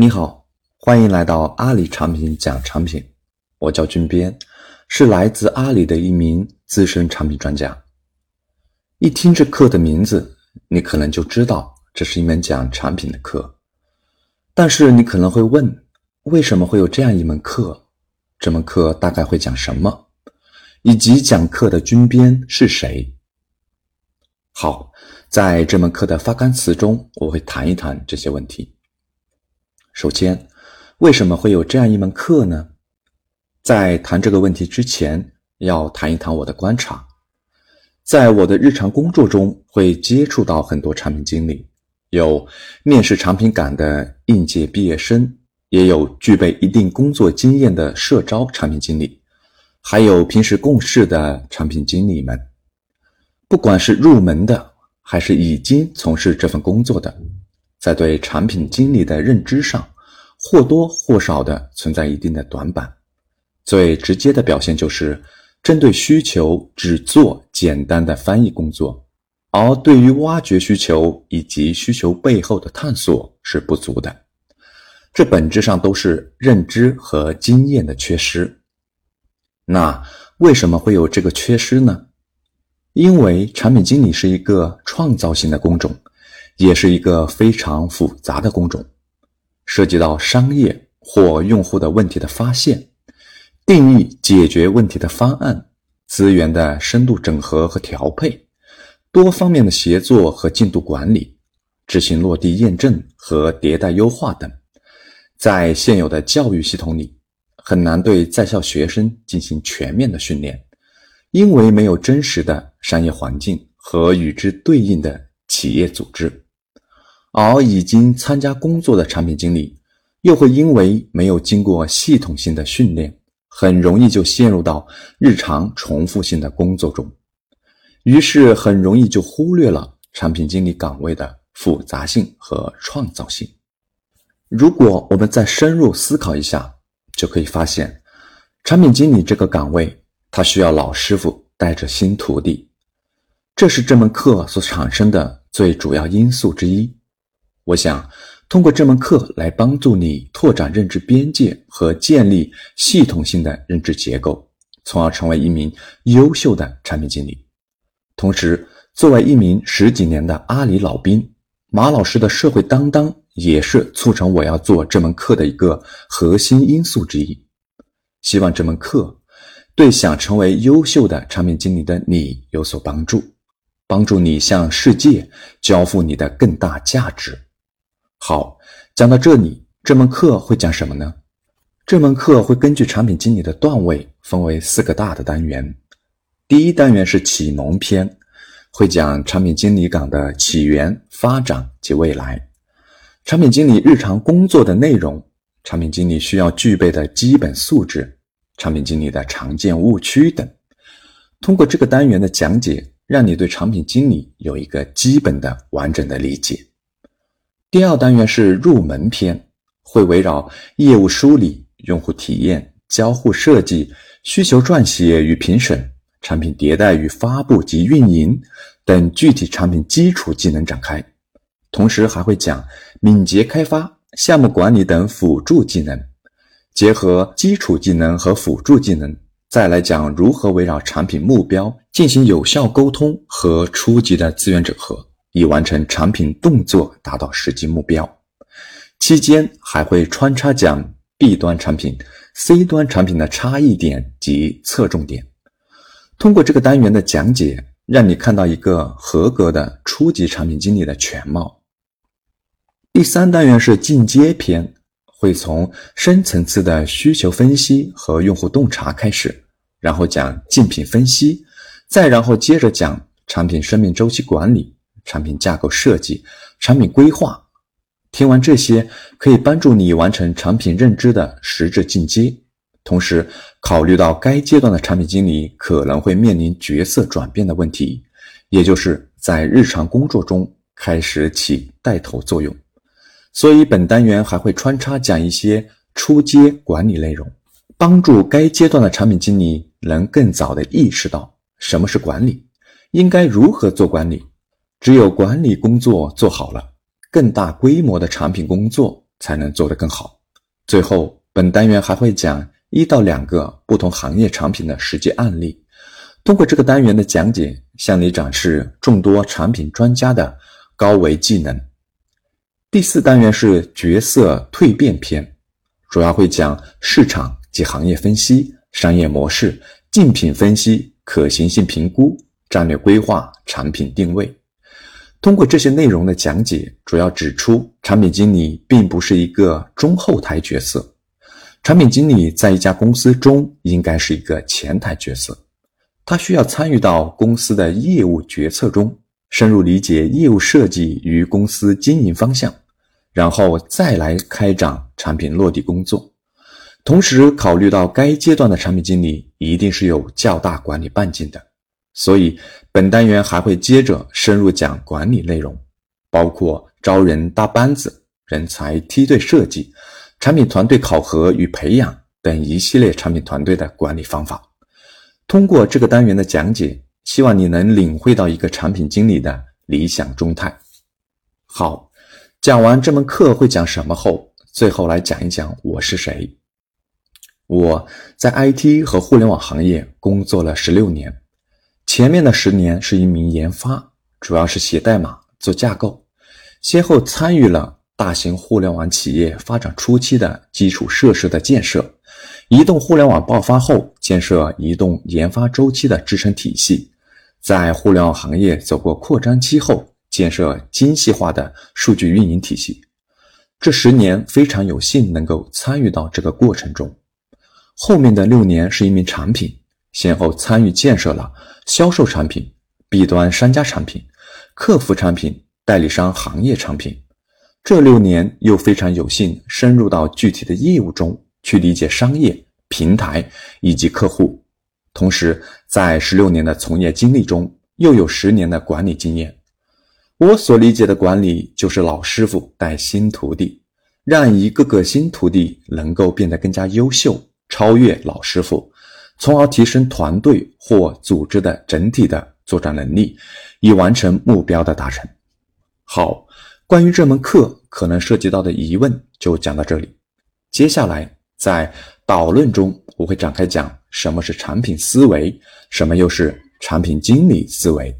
你好，欢迎来到阿里产品讲产品。我叫军编，是来自阿里的一名资深产品专家。一听这课的名字，你可能就知道这是一门讲产品的课。但是你可能会问，为什么会有这样一门课？这门课大概会讲什么？以及讲课的军编是谁？好，在这门课的发刊词中，我会谈一谈这些问题。首先，为什么会有这样一门课呢？在谈这个问题之前，要谈一谈我的观察。在我的日常工作中，会接触到很多产品经理，有面试产品岗的应届毕业生，也有具备一定工作经验的社招产品经理，还有平时共事的产品经理们。不管是入门的，还是已经从事这份工作的。在对产品经理的认知上，或多或少的存在一定的短板。最直接的表现就是，针对需求只做简单的翻译工作，而对于挖掘需求以及需求背后的探索是不足的。这本质上都是认知和经验的缺失。那为什么会有这个缺失呢？因为产品经理是一个创造性的工种。也是一个非常复杂的工种，涉及到商业或用户的问题的发现、定义解决问题的方案、资源的深度整合和调配、多方面的协作和进度管理、执行落地验证和迭代优化等。在现有的教育系统里，很难对在校学生进行全面的训练，因为没有真实的商业环境和与之对应的企业组织。而已经参加工作的产品经理，又会因为没有经过系统性的训练，很容易就陷入到日常重复性的工作中，于是很容易就忽略了产品经理岗位的复杂性和创造性。如果我们再深入思考一下，就可以发现，产品经理这个岗位，他需要老师傅带着新徒弟，这是这门课所产生的最主要因素之一。我想通过这门课来帮助你拓展认知边界和建立系统性的认知结构，从而成为一名优秀的产品经理。同时，作为一名十几年的阿里老兵，马老师的社会担当也是促成我要做这门课的一个核心因素之一。希望这门课对想成为优秀的产品经理的你有所帮助，帮助你向世界交付你的更大价值。好，讲到这里，这门课会讲什么呢？这门课会根据产品经理的段位分为四个大的单元。第一单元是启蒙篇，会讲产品经理岗的起源、发展及未来，产品经理日常工作的内容，产品经理需要具备的基本素质，产品经理的常见误区等。通过这个单元的讲解，让你对产品经理有一个基本的完整的理解。第二单元是入门篇，会围绕业务梳理、用户体验、交互设计、需求撰写与评审、产品迭代与发布及运营等具体产品基础技能展开，同时还会讲敏捷开发、项目管理等辅助技能，结合基础技能和辅助技能，再来讲如何围绕产品目标进行有效沟通和初级的资源整合。以完成产品动作，达到实际目标。期间还会穿插讲 B 端产品、C 端产品的差异点及侧重点。通过这个单元的讲解，让你看到一个合格的初级产品经理的全貌。第三单元是进阶篇，会从深层次的需求分析和用户洞察开始，然后讲竞品分析，再然后接着讲产品生命周期管理。产品架构设计、产品规划，听完这些可以帮助你完成产品认知的实质进阶。同时，考虑到该阶段的产品经理可能会面临角色转变的问题，也就是在日常工作中开始起带头作用。所以，本单元还会穿插讲一些初阶管理内容，帮助该阶段的产品经理能更早的意识到什么是管理，应该如何做管理。只有管理工作做好了，更大规模的产品工作才能做得更好。最后，本单元还会讲一到两个不同行业产品的实际案例，通过这个单元的讲解，向你展示众多产品专家的高维技能。第四单元是角色蜕变篇，主要会讲市场及行业分析、商业模式、竞品分析、可行性评估、战略规划、产品定位。通过这些内容的讲解，主要指出产品经理并不是一个中后台角色，产品经理在一家公司中应该是一个前台角色，他需要参与到公司的业务决策中。深入理解业务设计与公司经营方向，然后再来开展产品落地工作。同时，考虑到该阶段的产品经理一定是有较大管理半径的，所以本单元还会接着深入讲管理内容，包括招人搭班子、人才梯队设计、产品团队考核与培养等一系列产品团队的管理方法。通过这个单元的讲解。希望你能领会到一个产品经理的理想中态。好，讲完这门课会讲什么后，最后来讲一讲我是谁。我在 IT 和互联网行业工作了十六年，前面的十年是一名研发，主要是写代码、做架构，先后参与了大型互联网企业发展初期的基础设施的建设，移动互联网爆发后建设移动研发周期的支撑体系。在互联网行业走过扩张期后，建设精细化的数据运营体系。这十年非常有幸能够参与到这个过程中。后面的六年是一名产品，先后参与建设了销售产品、B 端商家产品、客服产品、代理商行业产品。这六年又非常有幸深入到具体的业务中去理解商业、平台以及客户。同时，在十六年的从业经历中，又有十年的管理经验。我所理解的管理，就是老师傅带新徒弟，让一个个新徒弟能够变得更加优秀，超越老师傅，从而提升团队或组织的整体的作战能力，以完成目标的达成。好，关于这门课可能涉及到的疑问就讲到这里。接下来在导论中，我会展开讲。什么是产品思维？什么又是产品经理思维？